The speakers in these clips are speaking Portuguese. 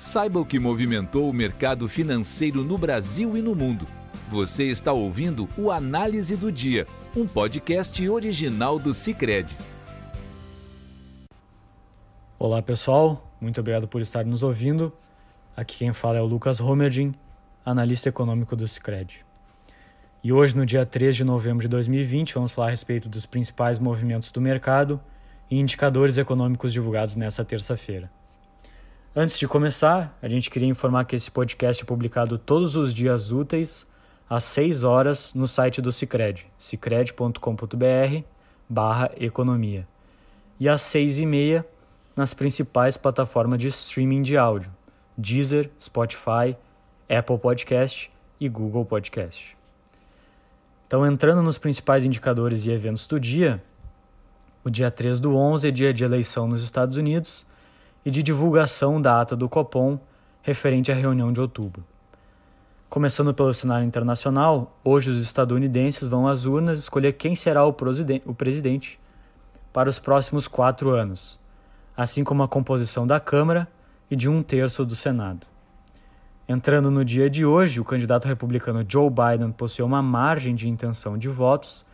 Saiba o que movimentou o mercado financeiro no Brasil e no mundo. Você está ouvindo o Análise do Dia, um podcast original do Cicred. Olá pessoal, muito obrigado por estar nos ouvindo. Aqui quem fala é o Lucas Romerdin, analista econômico do Cicred. E hoje, no dia 3 de novembro de 2020, vamos falar a respeito dos principais movimentos do mercado e indicadores econômicos divulgados nessa terça-feira. Antes de começar, a gente queria informar que esse podcast é publicado todos os dias úteis, às 6 horas, no site do Cicred, cicred.com.br barra economia. E às 6 e meia, nas principais plataformas de streaming de áudio, Deezer, Spotify, Apple Podcast e Google Podcast. Então, entrando nos principais indicadores e eventos do dia, o dia 3 do 11 é dia de eleição nos Estados Unidos e de divulgação da ata do Copom referente à reunião de outubro. Começando pelo cenário internacional, hoje os estadunidenses vão às urnas escolher quem será o presidente para os próximos quatro anos, assim como a composição da Câmara e de um terço do Senado. Entrando no dia de hoje, o candidato republicano Joe Biden possui uma margem de intenção de votos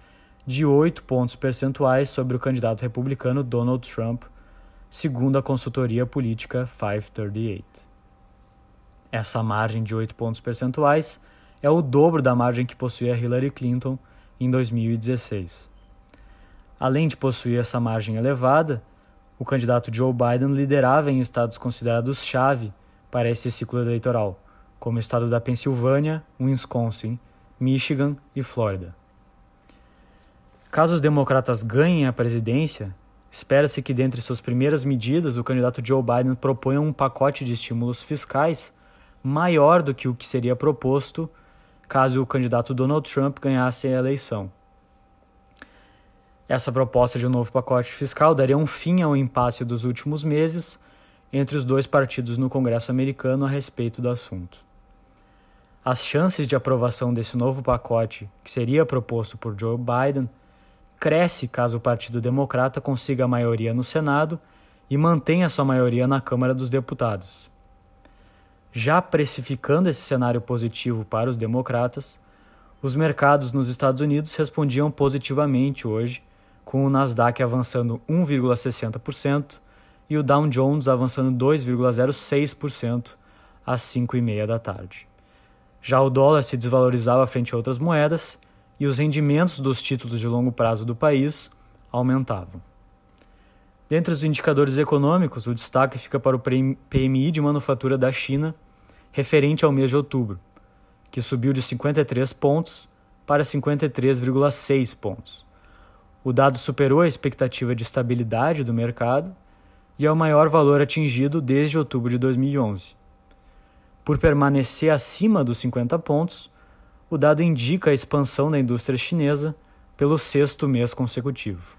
de 8 pontos percentuais sobre o candidato republicano Donald Trump, segundo a consultoria política 538. Essa margem de 8 pontos percentuais é o dobro da margem que possuía Hillary Clinton em 2016. Além de possuir essa margem elevada, o candidato Joe Biden liderava em estados considerados chave para esse ciclo eleitoral, como o estado da Pensilvânia, Wisconsin, Michigan e Flórida. Caso os democratas ganhem a presidência, espera-se que dentre suas primeiras medidas o candidato Joe Biden proponha um pacote de estímulos fiscais maior do que o que seria proposto caso o candidato Donald Trump ganhasse a eleição. Essa proposta de um novo pacote fiscal daria um fim ao impasse dos últimos meses entre os dois partidos no Congresso americano a respeito do assunto. As chances de aprovação desse novo pacote, que seria proposto por Joe Biden, cresce caso o Partido Democrata consiga a maioria no Senado e mantenha sua maioria na Câmara dos Deputados. Já precificando esse cenário positivo para os democratas, os mercados nos Estados Unidos respondiam positivamente hoje com o Nasdaq avançando 1,60% e o Dow Jones avançando 2,06% às 5h30 da tarde. Já o dólar se desvalorizava frente a outras moedas e os rendimentos dos títulos de longo prazo do país aumentavam. Dentre os indicadores econômicos, o destaque fica para o PMI de manufatura da China, referente ao mês de outubro, que subiu de 53 pontos para 53,6 pontos. O dado superou a expectativa de estabilidade do mercado e é o maior valor atingido desde outubro de 2011. Por permanecer acima dos 50 pontos, o dado indica a expansão da indústria chinesa pelo sexto mês consecutivo.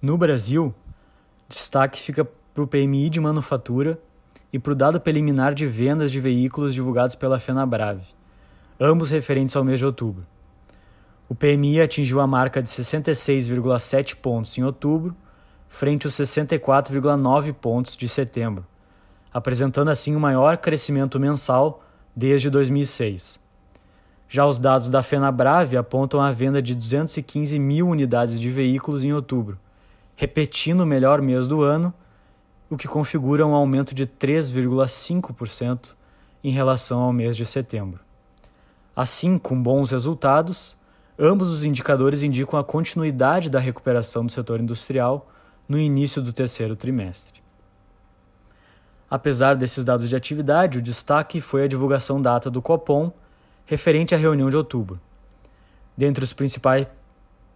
No Brasil, destaque fica para o PMI de manufatura e para o dado preliminar de vendas de veículos divulgados pela FenaBrave, ambos referentes ao mês de outubro. O PMI atingiu a marca de 66,7 pontos em outubro, frente aos 64,9 pontos de setembro, apresentando assim o maior crescimento mensal desde 2006. Já os dados da FenaBrave apontam a venda de 215 mil unidades de veículos em outubro, repetindo o melhor mês do ano, o que configura um aumento de 3,5% em relação ao mês de setembro. Assim, com bons resultados, Ambos os indicadores indicam a continuidade da recuperação do setor industrial no início do terceiro trimestre. Apesar desses dados de atividade, o destaque foi a divulgação da ata do Copom referente à reunião de outubro. Dentre os principais,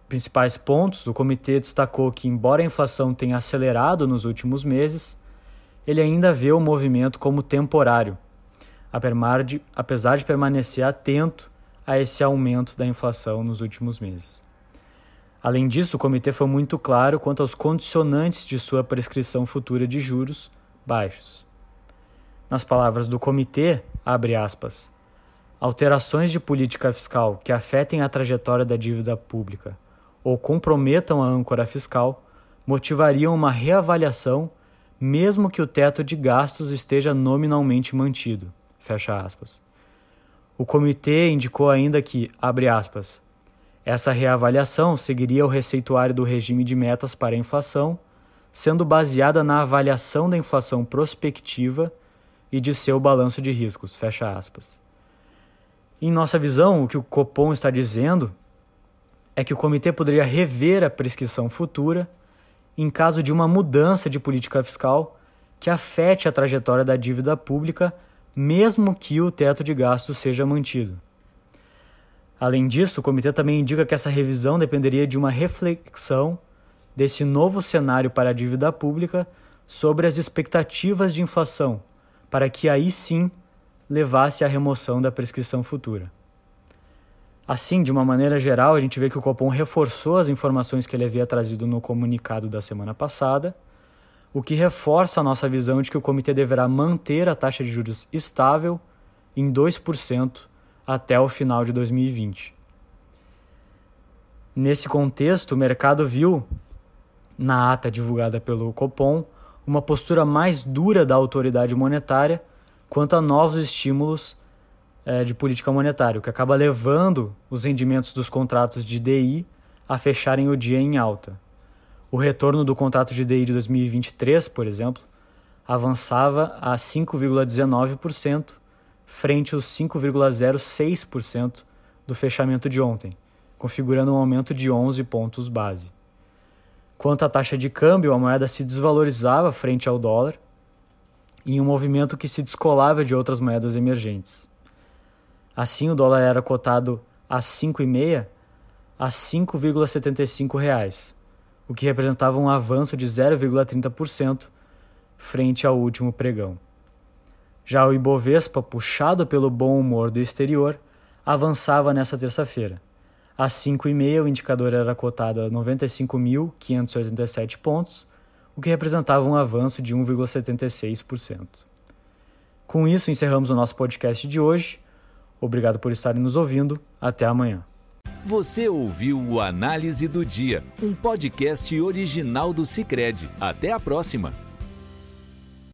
principais pontos, o comitê destacou que, embora a inflação tenha acelerado nos últimos meses, ele ainda vê o movimento como temporário, apesar de permanecer atento a esse aumento da inflação nos últimos meses. Além disso, o comitê foi muito claro quanto aos condicionantes de sua prescrição futura de juros baixos. Nas palavras do comitê, abre aspas, alterações de política fiscal que afetem a trajetória da dívida pública ou comprometam a âncora fiscal motivariam uma reavaliação mesmo que o teto de gastos esteja nominalmente mantido. Fecha aspas. O comitê indicou ainda que, abre aspas, essa reavaliação seguiria o receituário do regime de metas para a inflação, sendo baseada na avaliação da inflação prospectiva e de seu balanço de riscos. Fecha aspas. Em nossa visão, o que o Copom está dizendo é que o comitê poderia rever a prescrição futura em caso de uma mudança de política fiscal que afete a trajetória da dívida pública, mesmo que o teto de gastos seja mantido. Além disso, o comitê também indica que essa revisão dependeria de uma reflexão desse novo cenário para a dívida pública sobre as expectativas de inflação, para que aí sim levasse à remoção da prescrição futura. Assim, de uma maneira geral, a gente vê que o Copom reforçou as informações que ele havia trazido no comunicado da semana passada, o que reforça a nossa visão de que o comitê deverá manter a taxa de juros estável em 2% até o final de 2020. Nesse contexto, o mercado viu, na ata divulgada pelo Copom, uma postura mais dura da autoridade monetária quanto a novos estímulos é, de política monetária, o que acaba levando os rendimentos dos contratos de DI a fecharem o dia em alta. O retorno do contrato de DI de 2023, por exemplo, avançava a 5,19%, frente aos 5,06% do fechamento de ontem, configurando um aumento de 11 pontos base. Quanto à taxa de câmbio, a moeda se desvalorizava frente ao dólar, em um movimento que se descolava de outras moedas emergentes. Assim, o dólar era cotado a 5,5 a 5,75 reais, o que representava um avanço de 0,30% frente ao último pregão. Já o Ibovespa, puxado pelo bom humor do exterior, avançava nesta terça-feira. Às 5h30, o indicador era cotado a 95.587 pontos, o que representava um avanço de 1,76%. Com isso, encerramos o nosso podcast de hoje. Obrigado por estarem nos ouvindo. Até amanhã. Você ouviu o Análise do Dia, um podcast original do Cicred. Até a próxima!